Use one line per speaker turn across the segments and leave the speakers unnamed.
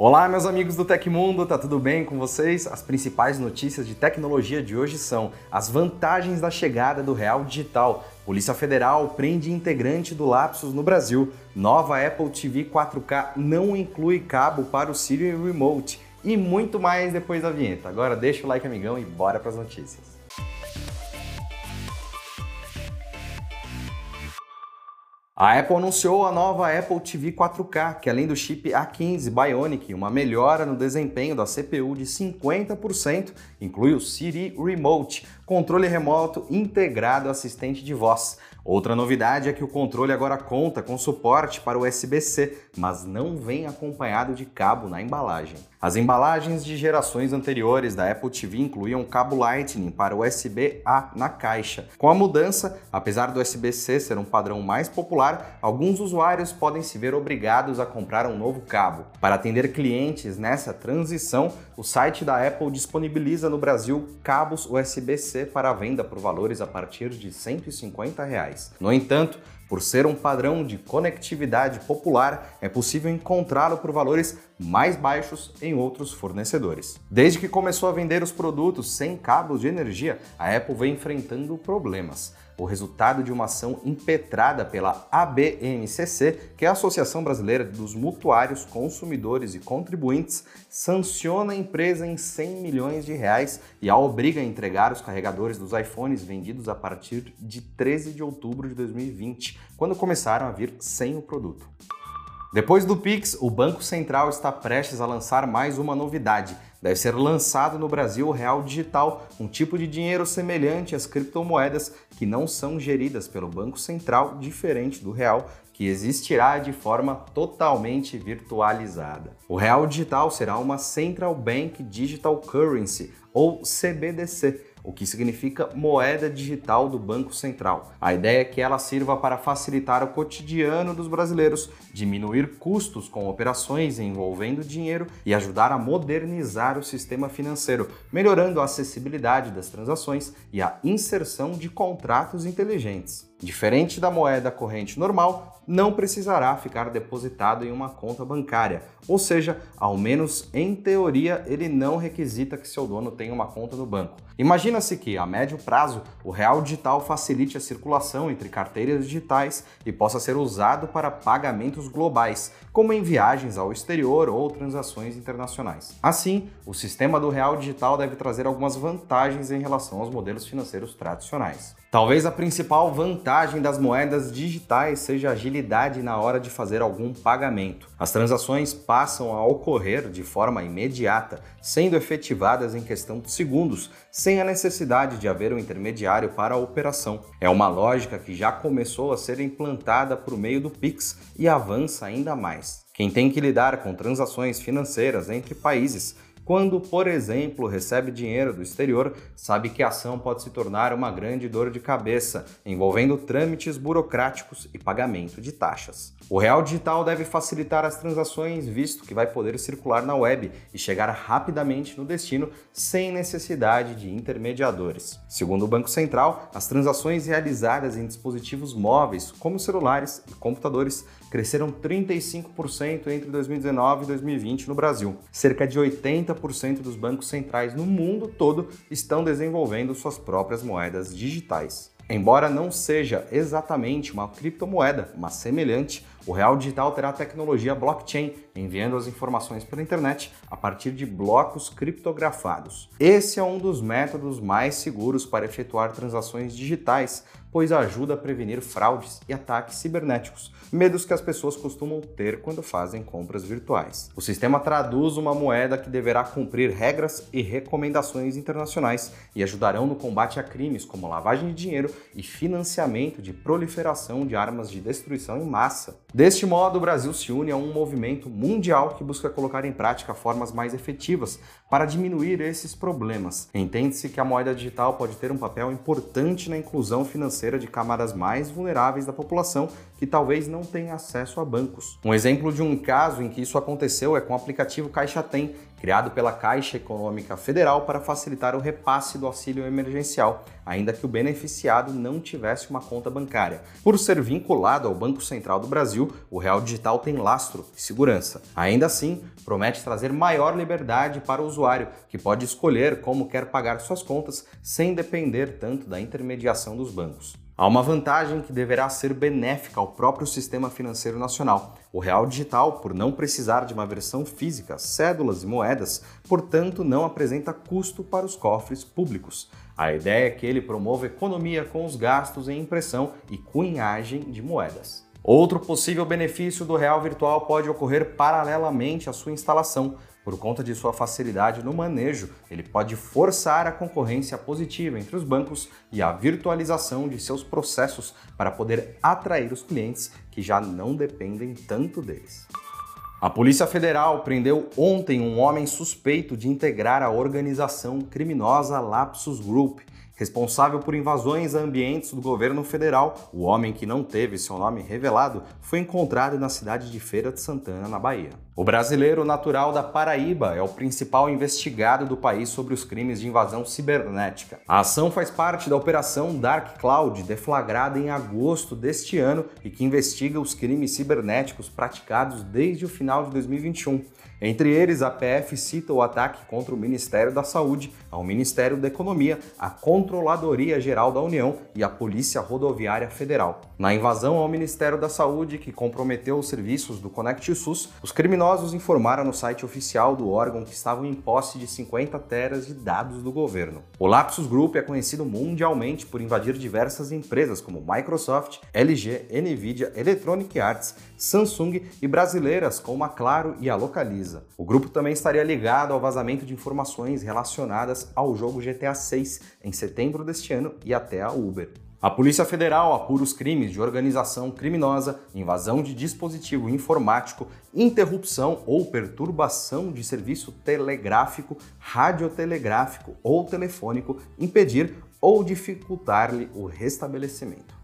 Olá, meus amigos do Tecmundo, tá tudo bem com vocês? As principais notícias de tecnologia de hoje são as vantagens da chegada do Real Digital, Polícia Federal prende integrante do Lapsus no Brasil, nova Apple TV 4K não inclui cabo para o Siri Remote e muito mais depois da vinheta. Agora deixa o like, amigão, e bora para as notícias. A Apple anunciou a nova Apple TV 4K, que além do chip A15 Bionic, uma melhora no desempenho da CPU de 50%, inclui o Siri Remote, controle remoto integrado assistente de voz. Outra novidade é que o controle agora conta com suporte para USB-C, mas não vem acompanhado de cabo na embalagem. As embalagens de gerações anteriores da Apple TV incluíam cabo Lightning para USB-A na caixa. Com a mudança, apesar do USB-C ser um padrão mais popular, alguns usuários podem se ver obrigados a comprar um novo cabo. Para atender clientes nessa transição, o site da Apple disponibiliza no Brasil cabos USB-C para venda por valores a partir de 150 reais. No entanto, por ser um padrão de conectividade popular, é possível encontrá-lo por valores mais baixos em outros fornecedores. Desde que começou a vender os produtos sem cabos de energia, a Apple vem enfrentando problemas o resultado de uma ação impetrada pela ABMCC, que é a Associação Brasileira dos Mutuários, Consumidores e Contribuintes, sanciona a empresa em 100 milhões de reais e a obriga a entregar os carregadores dos iPhones vendidos a partir de 13 de outubro de 2020, quando começaram a vir sem o produto. Depois do Pix, o Banco Central está prestes a lançar mais uma novidade – deve ser lançado no Brasil o real digital, um tipo de dinheiro semelhante às criptomoedas que não são geridas pelo Banco Central, diferente do real, que existirá de forma totalmente virtualizada. O real digital será uma Central Bank Digital Currency, ou CBDC, o que significa moeda digital do Banco Central. A ideia é que ela sirva para facilitar o cotidiano dos brasileiros, diminuir custos com operações envolvendo dinheiro e ajudar a modernizar o sistema financeiro, melhorando a acessibilidade das transações e a inserção de contratos inteligentes. Diferente da moeda corrente normal, não precisará ficar depositado em uma conta bancária, ou seja, ao menos em teoria, ele não requisita que seu dono tenha uma conta no banco. Imagina-se que, a médio prazo, o real digital facilite a circulação entre carteiras digitais e possa ser usado para pagamentos globais, como em viagens ao exterior ou transações internacionais. Assim, o sistema do real digital deve trazer algumas vantagens em relação aos modelos financeiros tradicionais. Talvez a principal vantagem das moedas digitais seja a agilidade na hora de fazer algum pagamento. As transações passam a ocorrer de forma imediata, sendo efetivadas em questão de segundos, sem a necessidade de haver um intermediário para a operação. É uma lógica que já começou a ser implantada por meio do Pix e avança ainda mais. Quem tem que lidar com transações financeiras entre países quando, por exemplo, recebe dinheiro do exterior, sabe que a ação pode se tornar uma grande dor de cabeça, envolvendo trâmites burocráticos e pagamento de taxas. O real digital deve facilitar as transações, visto que vai poder circular na web e chegar rapidamente no destino sem necessidade de intermediadores. Segundo o Banco Central, as transações realizadas em dispositivos móveis, como celulares e computadores, cresceram 35% entre 2019 e 2020 no Brasil. Cerca de 80% dos bancos centrais no mundo todo estão desenvolvendo suas próprias moedas digitais. Embora não seja exatamente uma criptomoeda, mas semelhante, o real digital terá tecnologia blockchain, enviando as informações pela internet a partir de blocos criptografados. Esse é um dos métodos mais seguros para efetuar transações digitais, pois ajuda a prevenir fraudes e ataques cibernéticos, medos que as pessoas costumam ter quando fazem compras virtuais. O sistema traduz uma moeda que deverá cumprir regras e recomendações internacionais e ajudarão no combate a crimes como lavagem de dinheiro e financiamento de proliferação de armas de destruição em massa. Deste modo, o Brasil se une a um movimento mundial que busca colocar em prática formas mais efetivas para diminuir esses problemas. Entende-se que a moeda digital pode ter um papel importante na inclusão financeira de camadas mais vulneráveis da população que talvez não tenham acesso a bancos. Um exemplo de um caso em que isso aconteceu é com o aplicativo Caixa Tem, criado pela Caixa Econômica Federal para facilitar o repasse do auxílio emergencial, ainda que o beneficiado não tivesse uma conta bancária. Por ser vinculado ao Banco Central do Brasil, o Real Digital tem lastro e segurança. Ainda assim, promete trazer maior liberdade para o usuário, que pode escolher como quer pagar suas contas sem depender tanto da intermediação dos bancos. Há uma vantagem que deverá ser benéfica ao próprio sistema financeiro nacional. O real digital, por não precisar de uma versão física, cédulas e moedas, portanto, não apresenta custo para os cofres públicos. A ideia é que ele promova economia com os gastos em impressão e cunhagem de moedas. Outro possível benefício do real virtual pode ocorrer paralelamente à sua instalação. Por conta de sua facilidade no manejo, ele pode forçar a concorrência positiva entre os bancos e a virtualização de seus processos para poder atrair os clientes que já não dependem tanto deles. A Polícia Federal prendeu ontem um homem suspeito de integrar a organização criminosa Lapsus Group Responsável por invasões a ambientes do governo federal, o homem que não teve seu nome revelado foi encontrado na cidade de Feira de Santana, na Bahia. O brasileiro natural da Paraíba é o principal investigado do país sobre os crimes de invasão cibernética. A ação faz parte da Operação Dark Cloud, deflagrada em agosto deste ano e que investiga os crimes cibernéticos praticados desde o final de 2021. Entre eles, a PF cita o ataque contra o Ministério da Saúde, ao Ministério da Economia, a Controladoria Geral da União e a Polícia Rodoviária Federal. Na invasão ao Ministério da Saúde, que comprometeu os serviços do Conect SUS, os criminosos informaram no site oficial do órgão que estavam em posse de 50 teras de dados do governo. O Lapsus Group é conhecido mundialmente por invadir diversas empresas como Microsoft, LG, Nvidia, Electronic Arts, Samsung e brasileiras como a Claro e a Localiza. O grupo também estaria ligado ao vazamento de informações relacionadas ao jogo GTA 6 em setembro deste ano e até a Uber. A Polícia Federal apura os crimes de organização criminosa, invasão de dispositivo informático, interrupção ou perturbação de serviço telegráfico, radiotelegráfico ou telefônico, impedir ou dificultar-lhe o restabelecimento.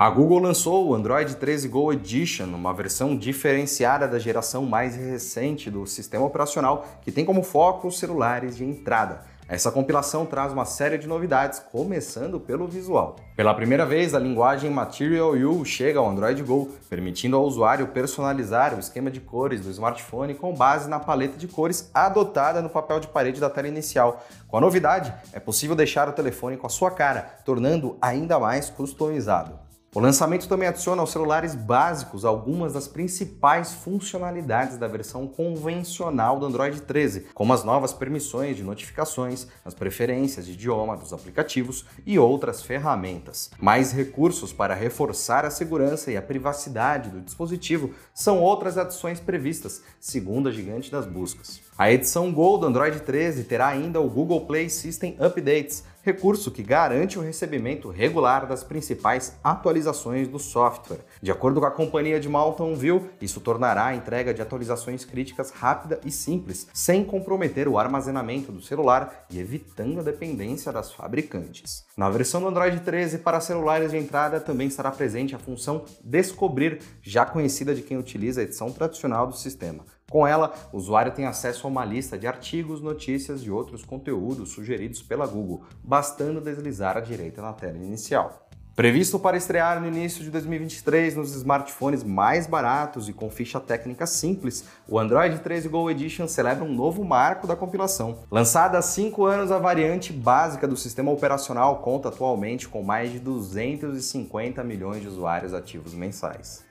A Google lançou o Android 13 Go Edition, uma versão diferenciada da geração mais recente do sistema operacional, que tem como foco os celulares de entrada. Essa compilação traz uma série de novidades, começando pelo visual. Pela primeira vez, a linguagem Material U chega ao Android Go, permitindo ao usuário personalizar o esquema de cores do smartphone com base na paleta de cores adotada no papel de parede da tela inicial. Com a novidade, é possível deixar o telefone com a sua cara, tornando ainda mais customizado. O lançamento também adiciona aos celulares básicos algumas das principais funcionalidades da versão convencional do Android 13, como as novas permissões de notificações, as preferências de idioma dos aplicativos e outras ferramentas. Mais recursos para reforçar a segurança e a privacidade do dispositivo são outras adições previstas, segundo a gigante das buscas. A edição Gold do Android 13 terá ainda o Google Play System Updates, recurso que garante o recebimento regular das principais atualizações do software. De acordo com a companhia de Mountain View, isso tornará a entrega de atualizações críticas rápida e simples, sem comprometer o armazenamento do celular e evitando a dependência das fabricantes. Na versão do Android 13 para celulares de entrada também estará presente a função Descobrir, já conhecida de quem utiliza a edição tradicional do sistema. Com ela, o usuário tem acesso a uma lista de artigos, notícias e outros conteúdos sugeridos pela Google, bastando deslizar à direita na tela inicial. Previsto para estrear no início de 2023 nos smartphones mais baratos e com ficha técnica simples, o Android 13 Go Edition celebra um novo marco da compilação. Lançada há 5 anos, a variante básica do sistema operacional conta atualmente com mais de 250 milhões de usuários ativos mensais.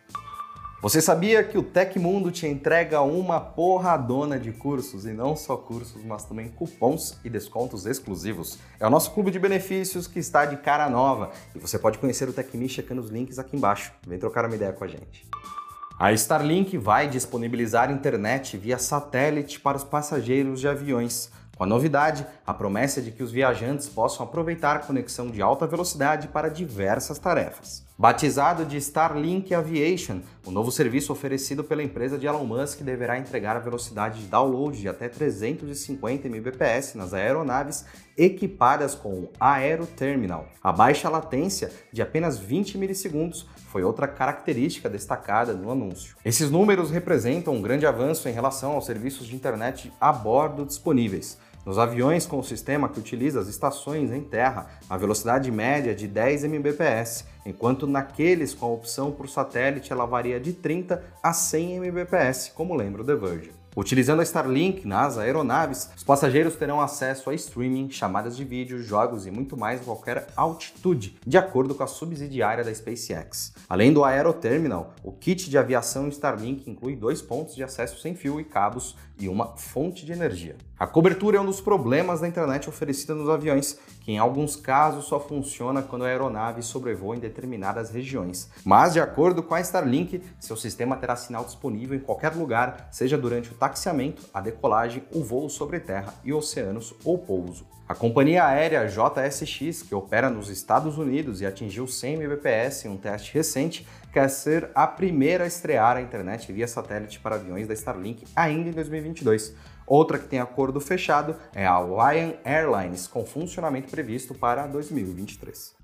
Você sabia que o Tecmundo te entrega uma porradona de cursos e não só cursos, mas também cupons e descontos exclusivos? É o nosso clube de benefícios que está de cara nova e você pode conhecer o Tecmi checando os links aqui embaixo. Vem trocar uma ideia com a gente. A Starlink vai disponibilizar internet via satélite para os passageiros de aviões. Com a novidade, a promessa é de que os viajantes possam aproveitar conexão de alta velocidade para diversas tarefas. Batizado de Starlink Aviation, o novo serviço oferecido pela empresa de Elon Musk deverá entregar a velocidade de download de até 350 Mbps nas aeronaves equipadas com o Aero Terminal. A baixa latência de apenas 20 milissegundos foi outra característica destacada no anúncio. Esses números representam um grande avanço em relação aos serviços de internet a bordo disponíveis. Nos aviões com o sistema que utiliza as estações em terra, a velocidade média é de 10 Mbps, enquanto naqueles com a opção por satélite ela varia de 30 a 100 Mbps, como lembra o The Verge. Utilizando a Starlink nas aeronaves, os passageiros terão acesso a streaming, chamadas de vídeo, jogos e muito mais em qualquer altitude, de acordo com a subsidiária da SpaceX. Além do Aeroterminal, o kit de aviação Starlink inclui dois pontos de acesso sem fio e cabos e uma fonte de energia. A cobertura é um dos problemas da internet oferecida nos aviões, que em alguns casos só funciona quando a aeronave sobrevoa em determinadas regiões. Mas, de acordo com a Starlink, seu sistema terá sinal disponível em qualquer lugar, seja durante o taxiamento, a decolagem, o voo sobre terra e oceanos ou pouso. A companhia aérea JSX, que opera nos Estados Unidos e atingiu 100 Mbps em um teste recente, quer ser a primeira a estrear a internet via satélite para aviões da Starlink ainda em 2022. Outra que tem acordo fechado é a Lion Airlines, com funcionamento previsto para 2023.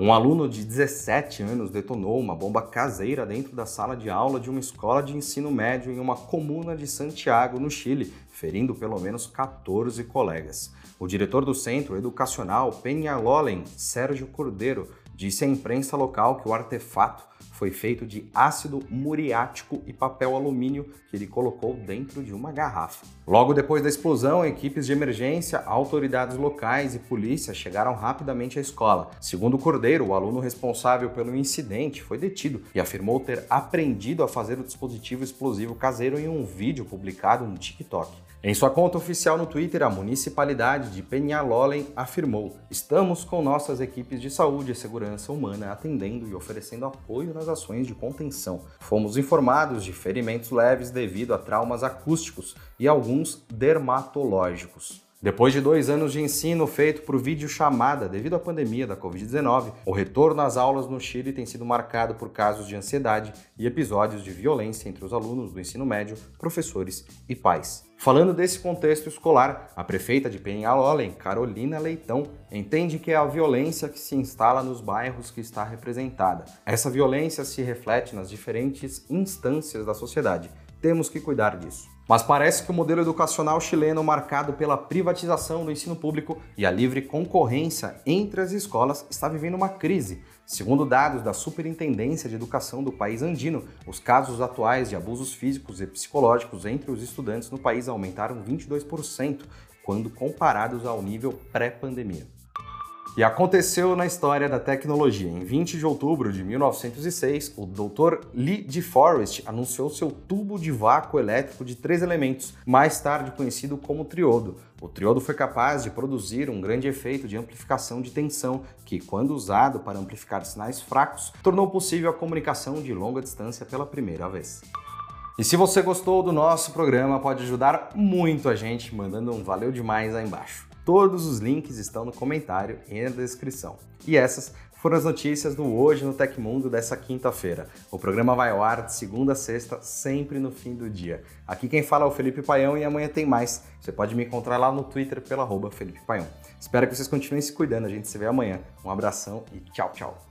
Um aluno de 17 anos detonou uma bomba caseira dentro da sala de aula de uma escola de ensino médio em uma comuna de Santiago, no Chile, ferindo pelo menos 14 colegas. O diretor do centro educacional Peñalolén, Sérgio Cordeiro, disse à imprensa local que o artefato foi feito de ácido muriático e papel alumínio que ele colocou dentro de uma garrafa. Logo depois da explosão, equipes de emergência, autoridades locais e polícia chegaram rapidamente à escola. Segundo o Cordeiro, o aluno responsável pelo incidente foi detido e afirmou ter aprendido a fazer o dispositivo explosivo caseiro em um vídeo publicado no TikTok. Em sua conta oficial no Twitter, a municipalidade de Peñalolén afirmou: Estamos com nossas equipes de saúde e segurança humana atendendo e oferecendo apoio nas ações de contenção. Fomos informados de ferimentos leves devido a traumas acústicos e alguns dermatológicos. Depois de dois anos de ensino feito por videochamada devido à pandemia da Covid-19, o retorno às aulas no Chile tem sido marcado por casos de ansiedade e episódios de violência entre os alunos do ensino médio, professores e pais. Falando desse contexto escolar, a prefeita de Peñalolén, Carolina Leitão, entende que é a violência que se instala nos bairros que está representada. Essa violência se reflete nas diferentes instâncias da sociedade. Temos que cuidar disso. Mas parece que o modelo educacional chileno, marcado pela privatização do ensino público e a livre concorrência entre as escolas, está vivendo uma crise. Segundo dados da Superintendência de Educação do país andino, os casos atuais de abusos físicos e psicológicos entre os estudantes no país aumentaram 22%, quando comparados ao nível pré-pandemia. E aconteceu na história da tecnologia. Em 20 de outubro de 1906, o Dr. Lee de Forest anunciou seu tubo de vácuo elétrico de três elementos, mais tarde conhecido como triodo. O triodo foi capaz de produzir um grande efeito de amplificação de tensão, que, quando usado para amplificar sinais fracos, tornou possível a comunicação de longa distância pela primeira vez. E se você gostou do nosso programa, pode ajudar muito a gente mandando um valeu demais aí embaixo. Todos os links estão no comentário e na descrição. E essas foram as notícias do Hoje no Tecmundo dessa quinta-feira. O programa vai ao ar de segunda a sexta, sempre no fim do dia. Aqui quem fala é o Felipe Paião e amanhã tem mais. Você pode me encontrar lá no Twitter pela Felipe Paião. Espero que vocês continuem se cuidando, a gente se vê amanhã. Um abração e tchau, tchau.